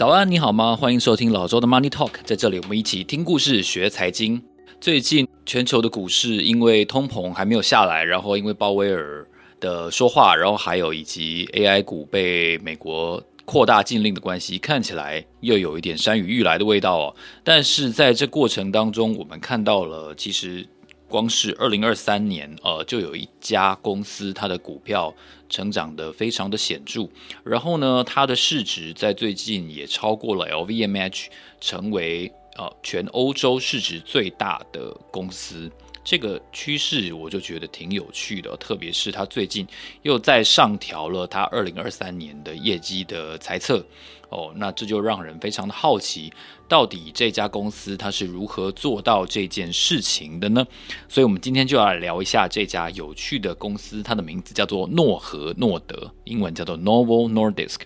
早安，你好吗？欢迎收听老周的 Money Talk，在这里我们一起听故事学财经。最近全球的股市因为通膨还没有下来，然后因为鲍威尔的说话，然后还有以及 AI 股被美国扩大禁令的关系，看起来又有一点山雨欲来的味道哦。但是在这过程当中，我们看到了其实。光是二零二三年，呃，就有一家公司，它的股票成长得非常的显著。然后呢，它的市值在最近也超过了 LVMH，成为呃全欧洲市值最大的公司。这个趋势我就觉得挺有趣的，特别是它最近又再上调了它二零二三年的业绩的猜测。哦，那这就让人非常的好奇，到底这家公司它是如何做到这件事情的呢？所以，我们今天就要来聊一下这家有趣的公司，它的名字叫做诺和诺德，英文叫做 Novo Nordisk。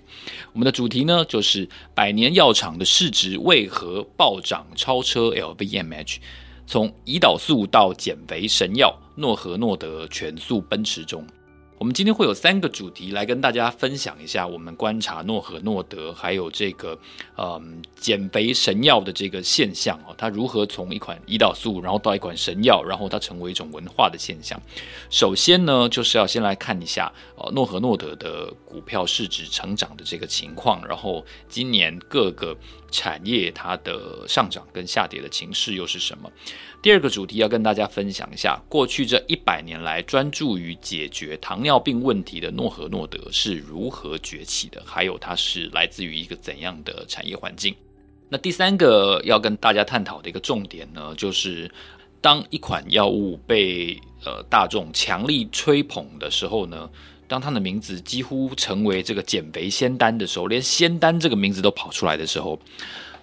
我们的主题呢，就是百年药厂的市值为何暴涨超车 LVMH？从胰岛素到减肥神药，诺和诺德全速奔驰中。我们今天会有三个主题来跟大家分享一下，我们观察诺和诺德还有这个嗯减肥神药的这个现象哦，它如何从一款胰岛素，然后到一款神药，然后它成为一种文化的现象。首先呢，就是要先来看一下呃诺和诺德的股票市值成长的这个情况，然后今年各个产业它的上涨跟下跌的情势又是什么？第二个主题要跟大家分享一下，过去这一百年来专注于解决糖尿病问题的诺和诺德是如何崛起的，还有它是来自于一个怎样的产业环境。那第三个要跟大家探讨的一个重点呢，就是当一款药物被呃大众强力吹捧的时候呢，当它的名字几乎成为这个减肥仙丹的时候，连仙丹这个名字都跑出来的时候。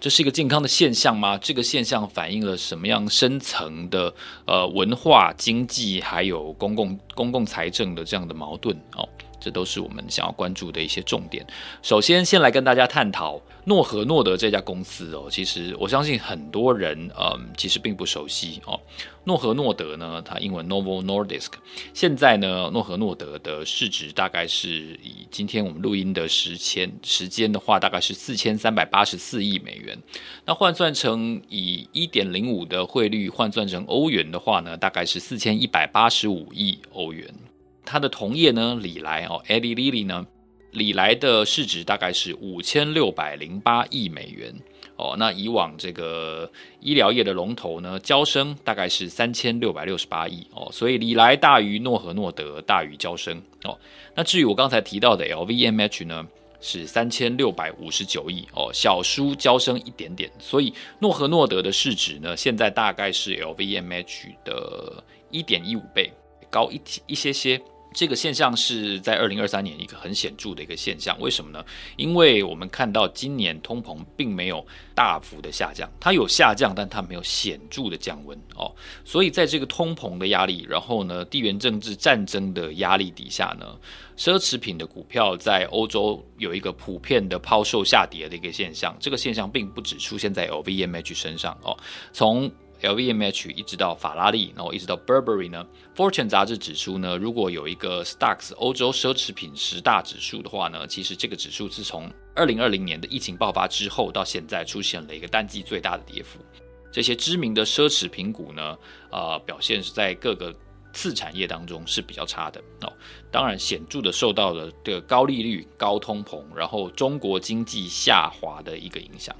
这是一个健康的现象吗？这个现象反映了什么样深层的呃文化、经济还有公共公共财政的这样的矛盾哦？这都是我们想要关注的一些重点。首先，先来跟大家探讨诺和诺德这家公司哦。其实我相信很多人嗯，其实并不熟悉哦。诺和诺德呢，它英文 Novo Nordisk。现在呢，诺和诺德的市值大概是以今天我们录音的时间时间的话，大概是四千三百八十四亿美元。那换算成以一点零五的汇率换算成欧元的话呢，大概是四千一百八十五亿欧元。它的同业呢，礼来哦，Eli Lilly 呢，礼来的市值大概是五千六百零八亿美元哦。那以往这个医疗业的龙头呢，交生大概是三千六百六十八亿哦。所以礼来大于诺和诺德，大于交生哦。那至于我刚才提到的 LVMH 呢，是三千六百五十九亿哦，小输交生一点点。所以诺和诺德的市值呢，现在大概是 LVMH 的一点一五倍，高一一些些。这个现象是在二零二三年一个很显著的一个现象，为什么呢？因为我们看到今年通膨并没有大幅的下降，它有下降，但它没有显著的降温哦。所以在这个通膨的压力，然后呢，地缘政治战争的压力底下呢，奢侈品的股票在欧洲有一个普遍的抛售下跌的一个现象。这个现象并不只出现在 LVMH 身上哦，从 LVMH 一直到法拉利，然后一直到 Burberry 呢？Fortune 杂志指出呢，如果有一个 Stocks 欧洲奢侈品十大指数的话呢，其实这个指数自从二零二零年的疫情爆发之后到现在出现了一个单季最大的跌幅。这些知名的奢侈品股呢，呃，表现是在各个次产业当中是比较差的哦。当然，显著的受到了这个高利率、高通膨，然后中国经济下滑的一个影响。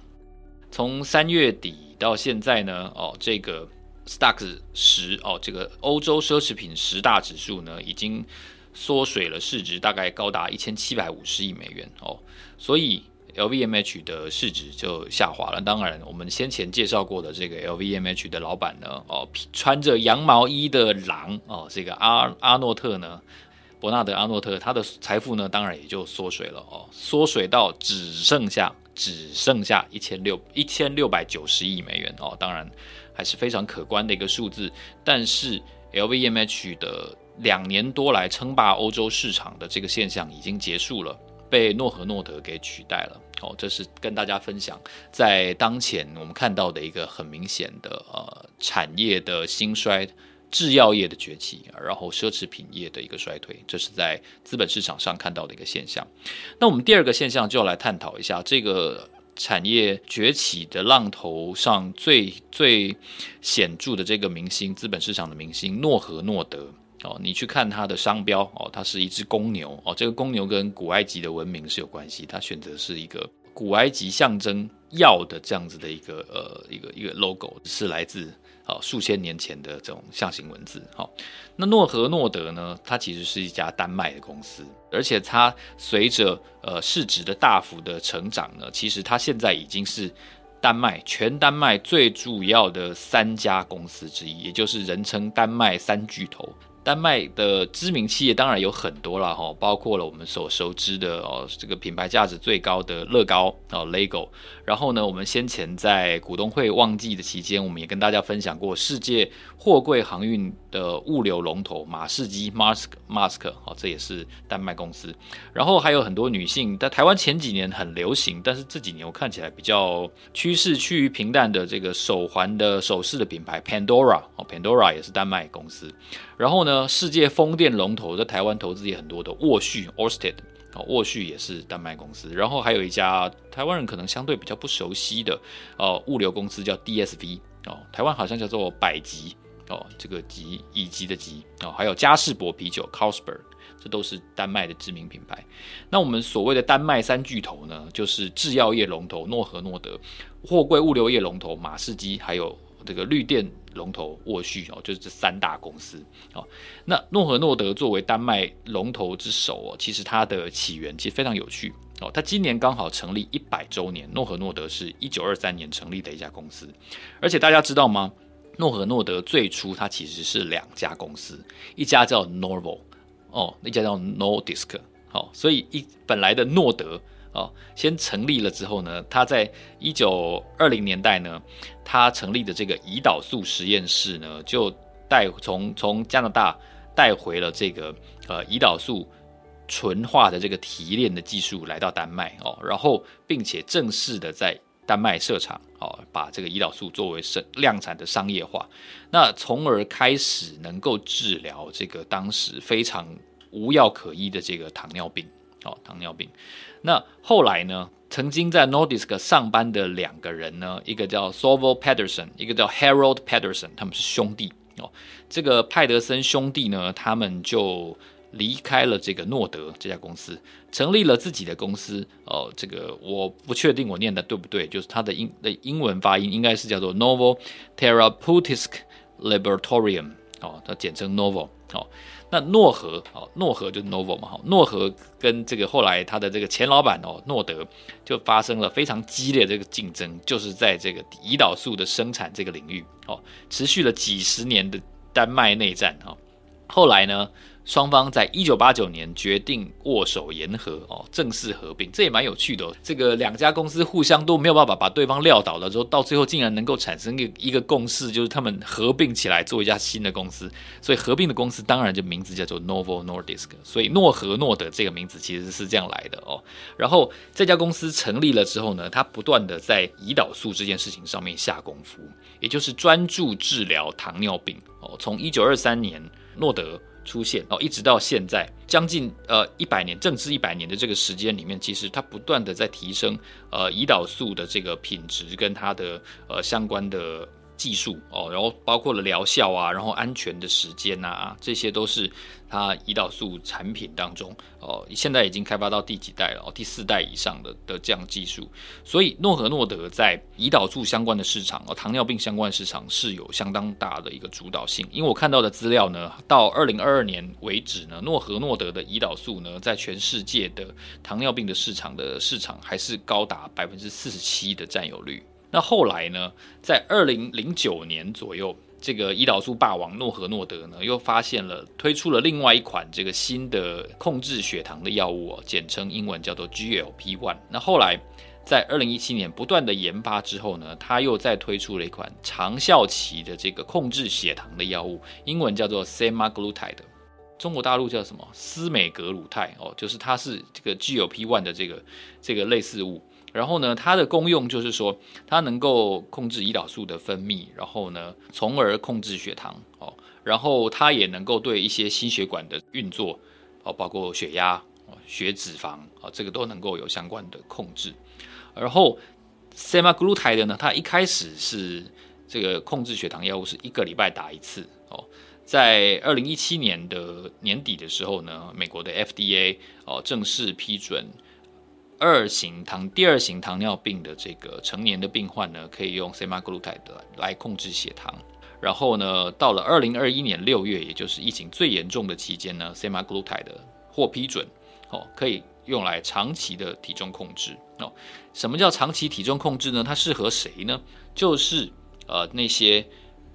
从三月底。到现在呢，哦，这个 Stocks 十哦，这个欧洲奢侈品十大指数呢，已经缩水了市值，大概高达一千七百五十亿美元哦，所以 LVMH 的市值就下滑了。当然，我们先前介绍过的这个 LVMH 的老板呢，哦，穿着羊毛衣的狼哦，这个阿阿诺特呢，伯纳德阿诺特，他的财富呢，当然也就缩水了哦，缩水到只剩下。只剩下一千六一千六百九十亿美元哦，当然还是非常可观的一个数字。但是 LVMH 的两年多来称霸欧洲市场的这个现象已经结束了，被诺和诺德给取代了哦。这是跟大家分享，在当前我们看到的一个很明显的呃产业的兴衰。制药业的崛起，然后奢侈品业的一个衰退，这是在资本市场上看到的一个现象。那我们第二个现象就要来探讨一下，这个产业崛起的浪头上最最显著的这个明星，资本市场的明星诺和诺德哦，你去看它的商标哦，它是一只公牛哦，这个公牛跟古埃及的文明是有关系，它选择是一个古埃及象征药的这样子的一个呃一个一个 logo，是来自。啊，数千年前的这种象形文字。好，那诺和诺德呢？它其实是一家丹麦的公司，而且它随着呃市值的大幅的成长呢，其实它现在已经是丹麦全丹麦最主要的三家公司之一，也就是人称丹麦三巨头。丹麦的知名企业当然有很多了哈，包括了我们所熟知的哦，这个品牌价值最高的乐高哦，LEGO。然后呢，我们先前在股东会旺季的期间，我们也跟大家分享过世界货柜航运的物流龙头马士基 （Mask Mask） 哦，这也是丹麦公司。然后还有很多女性，在台湾前几年很流行，但是这几年我看起来比较趋势趋于平淡的这个手环的首饰的品牌 Pandora 哦，Pandora 也是丹麦公司。然后呢，世界风电龙头在台湾投资也很多的沃旭 Orsted 哦，沃旭也是丹麦公司。然后还有一家台湾人可能相对比较不熟悉的哦物流公司叫 DSV 哦，台湾好像叫做百吉哦，这个吉乙级的吉哦，还有嘉士伯啤酒 Carlsberg，这都是丹麦的知名品牌。那我们所谓的丹麦三巨头呢，就是制药业龙头诺和诺德、货柜物流业龙头马士基，还有这个绿电。龙头沃旭哦，就是这三大公司哦。那诺和诺德作为丹麦龙头之首哦，其实它的起源其实非常有趣哦。它今年刚好成立一百周年。诺和诺德是一九二三年成立的一家公司，而且大家知道吗？诺和诺德最初它其实是两家公司，一家叫 Novo 哦，一家叫 Nordisk 哦。所以一本来的诺德。哦，先成立了之后呢，他在一九二零年代呢，他成立的这个胰岛素实验室呢，就带从从加拿大带回了这个呃胰岛素纯化的这个提炼的技术来到丹麦哦，然后并且正式的在丹麦设厂哦，把这个胰岛素作为生量产的商业化，那从而开始能够治疗这个当时非常无药可医的这个糖尿病。哦，糖尿病。那后来呢？曾经在 Nordisk 上班的两个人呢，一个叫 Thorvald Pedersen，一个叫 Harold Pedersen，他们是兄弟哦。这个派德森兄弟呢，他们就离开了这个诺德这家公司，成立了自己的公司。哦，这个我不确定我念的对不对，就是它的英的英文发音应该是叫做 Novo Therapeutisk Laboratorium。哦，它简称 Novo。哦。那诺和哦，诺和就是 Novo 嘛，哈，诺和跟这个后来他的这个前老板哦，诺德就发生了非常激烈的这个竞争，就是在这个胰岛素的生产这个领域哦，持续了几十年的丹麦内战哈，后来呢，双方在一九八九年决定握手言和哦，正式合并，这也蛮有趣的。这个两家公司互相都没有办法把对方撂倒了之后，到最后竟然能够产生一个一个共识，就是他们合并起来做一家新的公司。所以合并的公司当然就名字叫做 Novo Nordisk。所以诺和诺德这个名字其实是这样来的哦。然后这家公司成立了之后呢，它不断的在胰岛素这件事情上面下功夫，也就是专注治疗糖尿病哦。从一九二三年，诺德。出现哦，一直到现在将近呃一百年，正式一百年的这个时间里面，其实它不断的在提升呃胰岛素的这个品质跟它的呃相关的。技术哦，然后包括了疗效啊，然后安全的时间、啊，这些都是它胰岛素产品当中哦，现在已经开发到第几代了？哦，第四代以上的的这样技术，所以诺和诺德在胰岛素相关的市场哦，糖尿病相关的市场是有相当大的一个主导性。因为我看到的资料呢，到二零二二年为止呢，诺和诺德的胰岛素呢，在全世界的糖尿病的市场的市场还是高达百分之四十七的占有率。那后来呢，在二零零九年左右，这个胰岛素霸王诺和诺德呢，又发现了推出了另外一款这个新的控制血糖的药物哦，简称英文叫做 GLP-1。那后来在二零一七年不断的研发之后呢，他又再推出了一款长效期的这个控制血糖的药物，英文叫做 Semaglutide，中国大陆叫什么？司美格鲁肽哦，就是它是这个 GLP-1 的这个这个类似物。然后呢，它的功用就是说，它能够控制胰岛素的分泌，然后呢，从而控制血糖哦。然后它也能够对一些心血管的运作哦，包括血压、血脂肪啊，这个都能够有相关的控制。然后 semaglutide 呢，它一开始是这个控制血糖药物，是一个礼拜打一次哦。在二零一七年的年底的时候呢，美国的 FDA 哦正式批准二型糖第二型糖尿病的这个成年的病患呢，可以用 semaglutide 来控制血糖。然后呢，到了二零二一年六月，也就是疫情最严重的期间呢，semaglutide 获批准哦，可以用来长期的体重控制哦。什么叫长期体重控制呢？它适合谁呢？就是呃那些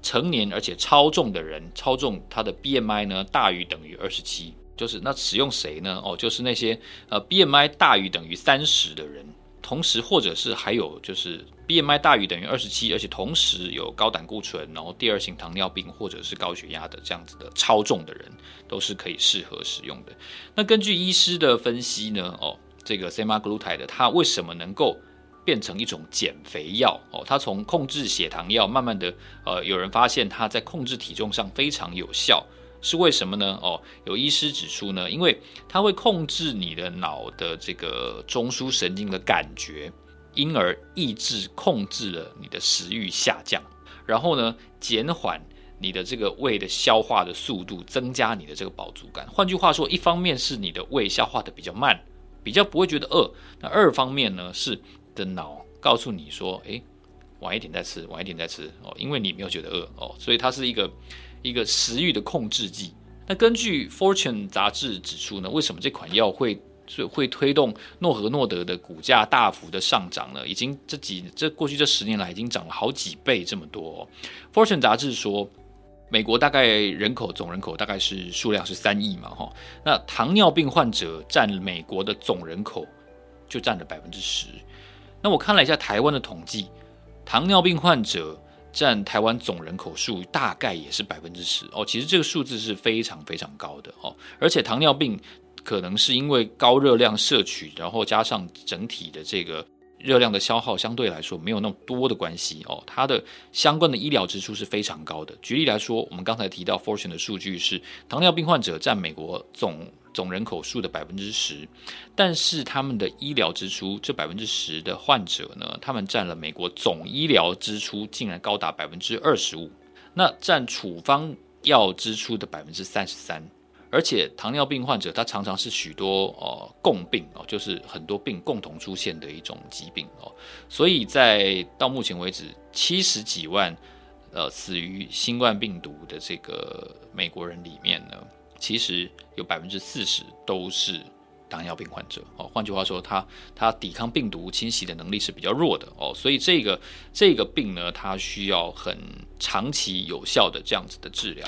成年而且超重的人，超重他的 BMI 呢大于等于二十七，就是那使用谁呢？哦，就是那些呃 BMI 大于等于三十的人，同时或者是还有就是 BMI 大于等于二十七，而且同时有高胆固醇，然后第二型糖尿病或者是高血压的这样子的超重的人，都是可以适合使用的。那根据医师的分析呢，哦。这个 semaglutide 它为什么能够变成一种减肥药？哦，它从控制血糖药慢慢的，呃，有人发现它在控制体重上非常有效，是为什么呢？哦，有医师指出呢，因为它会控制你的脑的这个中枢神经的感觉，因而抑制控制了你的食欲下降，然后呢，减缓你的这个胃的消化的速度，增加你的这个饱足感。换句话说，一方面是你的胃消化的比较慢。比较不会觉得饿。那二方面呢，是的脑告诉你说，诶，晚一点再吃，晚一点再吃哦，因为你没有觉得饿哦，所以它是一个一个食欲的控制剂。那根据 Fortune 杂志指出呢，为什么这款药会会推动诺和诺德的股价大幅的上涨呢？已经这几这过去这十年来已经涨了好几倍这么多。Fortune 杂志说。美国大概人口总人口大概是数量是三亿嘛，哈，那糖尿病患者占美国的总人口就占了百分之十。那我看了一下台湾的统计，糖尿病患者占台湾总人口数大概也是百分之十哦。其实这个数字是非常非常高的哦，而且糖尿病可能是因为高热量摄取，然后加上整体的这个。热量的消耗相对来说没有那么多的关系哦，它的相关的医疗支出是非常高的。举例来说，我们刚才提到 Fortune 的数据是糖尿病患者占美国总总人口数的百分之十，但是他们的医疗支出这百分之十的患者呢，他们占了美国总医疗支出竟然高达百分之二十五，那占处方药支出的百分之三十三。而且糖尿病患者，他常常是许多呃共病哦，就是很多病共同出现的一种疾病哦。所以在到目前为止，七十几万呃死于新冠病毒的这个美国人里面呢，其实有百分之四十都是。糖尿病患者哦，换句话说，他他抵抗病毒侵袭的能力是比较弱的哦，所以这个这个病呢，它需要很长期有效的这样子的治疗。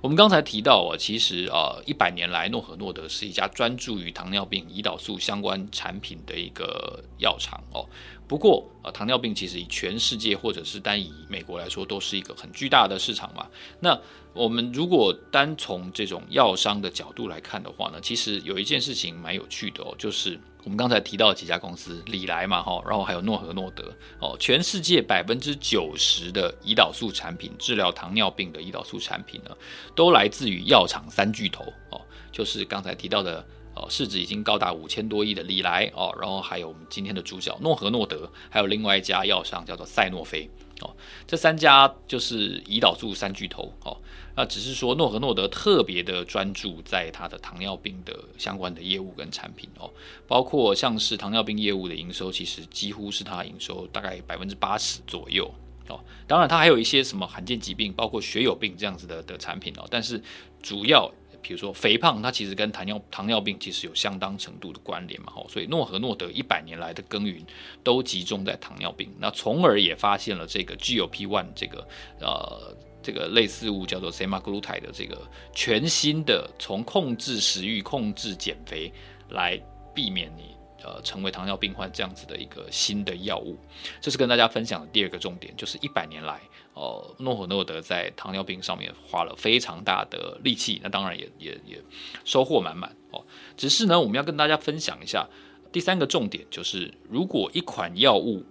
我们刚才提到啊，其实啊，一百年来诺和诺德是一家专注于糖尿病胰岛素相关产品的一个药厂哦。不过啊，糖尿病其实以全世界或者是单以美国来说，都是一个很巨大的市场嘛。那我们如果单从这种药商的角度来看的话呢，其实有一件事情蛮有趣的哦，就是我们刚才提到几家公司，礼来嘛哈，然后还有诺和诺德哦，全世界百分之九十的胰岛素产品，治疗糖尿病的胰岛素产品呢，都来自于药厂三巨头哦，就是刚才提到的哦，市值已经高达五千多亿的礼来哦，然后还有我们今天的主角诺和诺德，还有另外一家药商叫做赛诺菲。哦，这三家就是胰岛素三巨头哦。那只是说诺和诺德特别的专注在它的糖尿病的相关的业务跟产品哦，包括像是糖尿病业务的营收，其实几乎是它营收大概百分之八十左右哦。当然，它还有一些什么罕见疾病，包括血友病这样子的的产品哦，但是主要。比如说肥胖，它其实跟糖尿糖尿病其实有相当程度的关联嘛，吼，所以诺和诺德一百年来的耕耘都集中在糖尿病，那从而也发现了这个 GLP-1 这个呃这个类似物叫做 semaglutide 的这个全新的从控制食欲、控制减肥来避免你。呃，成为糖尿病患这样子的一个新的药物，这是跟大家分享的第二个重点，就是一百年来，呃，诺和诺德在糖尿病上面花了非常大的力气，那当然也也也收获满满哦。只是呢，我们要跟大家分享一下第三个重点，就是如果一款药物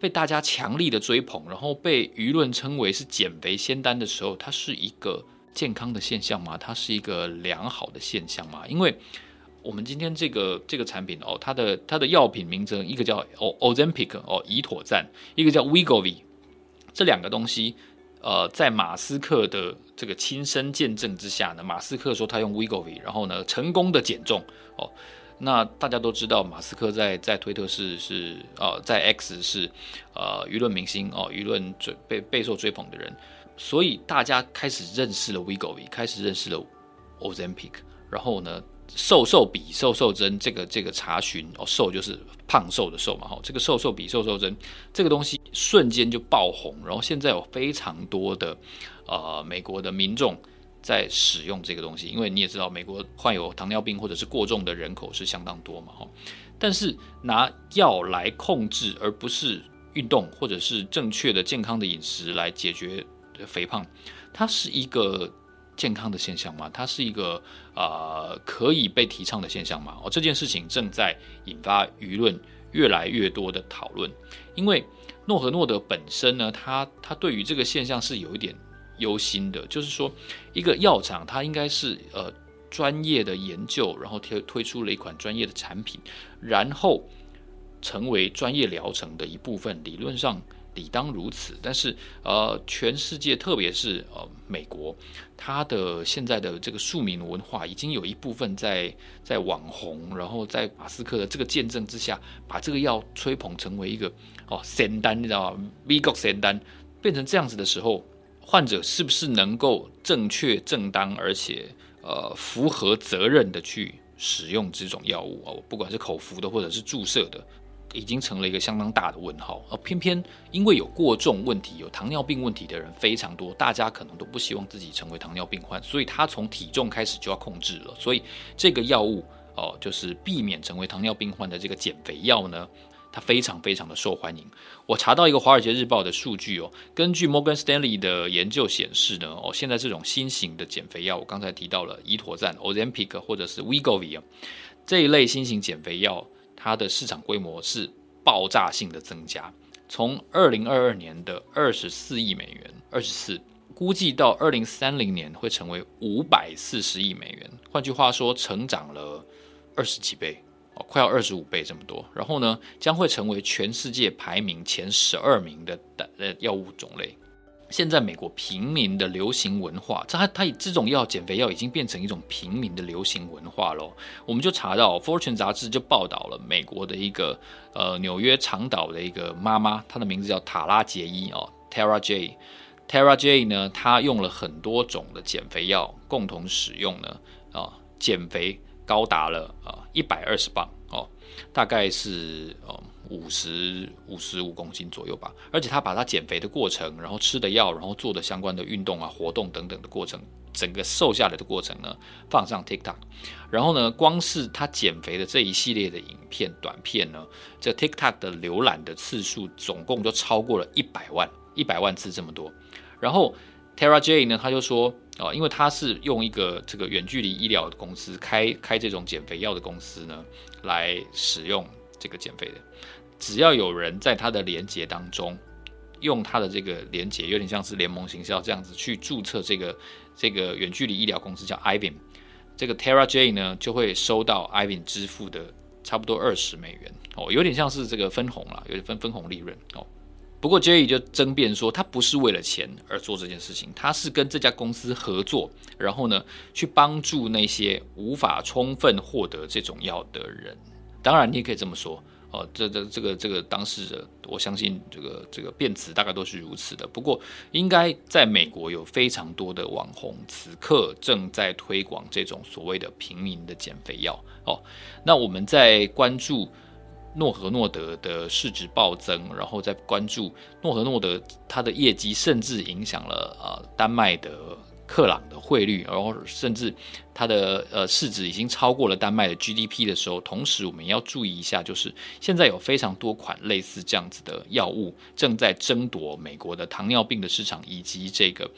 被大家强力的追捧，然后被舆论称为是减肥仙丹的时候，它是一个健康的现象吗？它是一个良好的现象吗？因为我们今天这个这个产品哦，它的它的药品名称一个叫 Ozempic 哦，胰妥赞，一个叫 Wegovy，这两个东西，呃，在马斯克的这个亲身见证之下呢，马斯克说他用 Wegovy，然后呢成功的减重哦。那大家都知道，马斯克在在推特是是呃，在 X 是呃舆论明星哦，舆论追被备受追捧的人，所以大家开始认识了 Wegovy，开始认识了 Ozempic，然后呢，瘦瘦比瘦瘦针这个这个查询哦，瘦就是胖瘦的瘦嘛，哈，这个瘦瘦比瘦瘦针这个东西瞬间就爆红，然后现在有非常多的呃美国的民众。在使用这个东西，因为你也知道，美国患有糖尿病或者是过重的人口是相当多嘛，哈。但是拿药来控制，而不是运动或者是正确的健康的饮食来解决肥胖，它是一个健康的现象吗？它是一个、呃、可以被提倡的现象吗？哦，这件事情正在引发舆论越来越多的讨论，因为诺和诺德本身呢，它它对于这个现象是有一点。忧心的，就是说，一个药厂它应该是呃专业的研究，然后推推出了一款专业的产品，然后成为专业疗程的一部分，理论上理当如此。但是呃，全世界特别是呃美国，它的现在的这个庶民文化已经有一部分在在网红，然后在马斯克的这个见证之下，把这个药吹捧成为一个哦仙丹，你知道吗？美国仙丹变成这样子的时候。患者是不是能够正确、正当，而且呃符合责任的去使用这种药物哦？不管是口服的或者是注射的，已经成了一个相当大的问号。而偏偏因为有过重问题、有糖尿病问题的人非常多，大家可能都不希望自己成为糖尿病患，所以他从体重开始就要控制了。所以这个药物哦，就是避免成为糖尿病患的这个减肥药呢。它非常非常的受欢迎。我查到一个《华尔街日报》的数据哦，根据 Morgan Stanley 的研究显示呢，哦，现在这种新型的减肥药，我刚才提到了胰妥赞 Ozempic 或者是 Wegovy 这一类新型减肥药，它的市场规模是爆炸性的增加，从二零二二年的二十四亿美元，二十四，估计到二零三零年会成为五百四十亿美元。换句话说，成长了二十几倍。哦快要二十五倍这么多，然后呢，将会成为全世界排名前十二名的的药物种类。现在美国平民的流行文化，它它这种药减肥药已经变成一种平民的流行文化喽。我们就查到《Fortune》杂志就报道了美国的一个呃纽约长岛的一个妈妈，她的名字叫塔拉杰伊哦，Tara J。Tara J 呢，她用了很多种的减肥药共同使用呢啊减肥。高达了啊一百二十磅哦，大概是呃五十五十五公斤左右吧。而且他把他减肥的过程，然后吃的药，然后做的相关的运动啊、活动等等的过程，整个瘦下来的过程呢，放上 TikTok。然后呢，光是他减肥的这一系列的影片短片呢，这 TikTok 的浏览的次数总共就超过了一百万，一百万次这么多。然后 Tara J 呢，他就说。哦，因为他是用一个这个远距离医疗的公司开开这种减肥药的公司呢，来使用这个减肥的。只要有人在他的连结当中用他的这个连结，有点像是联盟行销这样子去注册这个这个远距离医疗公司叫 Ivan，这个 Tara J 呢就会收到 Ivan 支付的差不多二十美元哦，有点像是这个分红啦，有点分分红利润哦。不过，Jerry 就争辩说，他不是为了钱而做这件事情，他是跟这家公司合作，然后呢，去帮助那些无法充分获得这种药的人。当然，你也可以这么说，哦，这这这个这个当事者，我相信这个这个辩词大概都是如此的。不过，应该在美国有非常多的网红，此刻正在推广这种所谓的平民的减肥药。哦，那我们在关注。诺和诺德的市值暴增，然后再关注诺和诺德它的业绩，甚至影响了呃丹麦的克朗的汇率，然后甚至它的呃市值已经超过了丹麦的 GDP 的时候，同时我们要注意一下，就是现在有非常多款类似这样子的药物正在争夺美国的糖尿病的市场，以及这个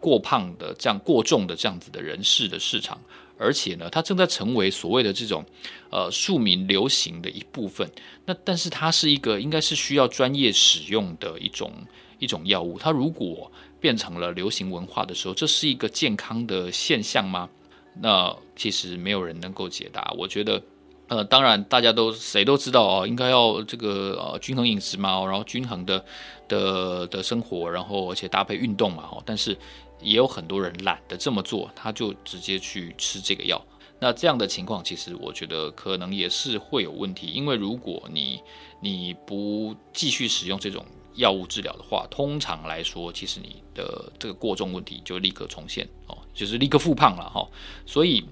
过胖的这样过重的这样子的人士的市场。而且呢，它正在成为所谓的这种，呃，庶民流行的一部分。那但是它是一个应该是需要专业使用的一种一种药物。它如果变成了流行文化的时候，这是一个健康的现象吗？那其实没有人能够解答。我觉得，呃，当然大家都谁都知道哦，应该要这个呃均衡饮食嘛，然后均衡的的的生活，然后而且搭配运动嘛，哦，但是也有很多人懒得这么做，他就直接去吃这个药。那这样的情况，其实我觉得可能也是会有问题，因为如果你你不继续使用这种药物治疗的话，通常来说，其实你的这个过重问题就立刻重现哦，就是立刻复胖了哈。所以，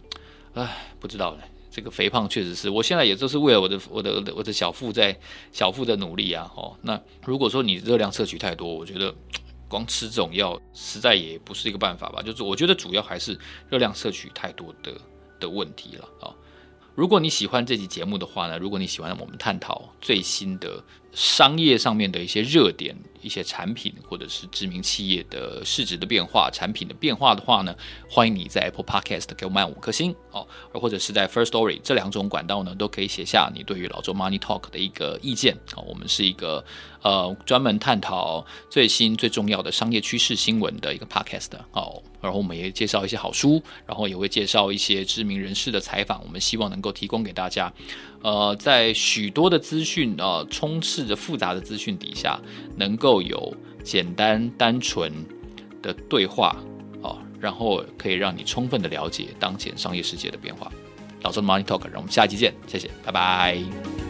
唉，不知道呢，这个肥胖确实是我现在也就是为了我的我的我的小腹在小腹的努力啊。哦，那如果说你热量摄取太多，我觉得光吃这种药实在也不是一个办法吧。就是我觉得主要还是热量摄取太多的。的问题了啊！如果你喜欢这期节目的话呢，如果你喜欢我们探讨最新的商业上面的一些热点、一些产品或者是知名企业的市值的变化、产品的变化的话呢，欢迎你在 Apple Podcast 给我们五颗星哦，而或者是在 Firstory 这两种管道呢，都可以写下你对于老周 Money Talk 的一个意见啊。我们是一个呃专门探讨最新最重要的商业趋势新闻的一个 Podcast 哦。然后我们也介绍一些好书，然后也会介绍一些知名人士的采访。我们希望能够提供给大家，呃，在许多的资讯呃充斥着复杂的资讯底下，能够有简单单纯的对话哦，然后可以让你充分的了解当前商业世界的变化。老周 Money Talk，让我们下期见，谢谢，拜拜。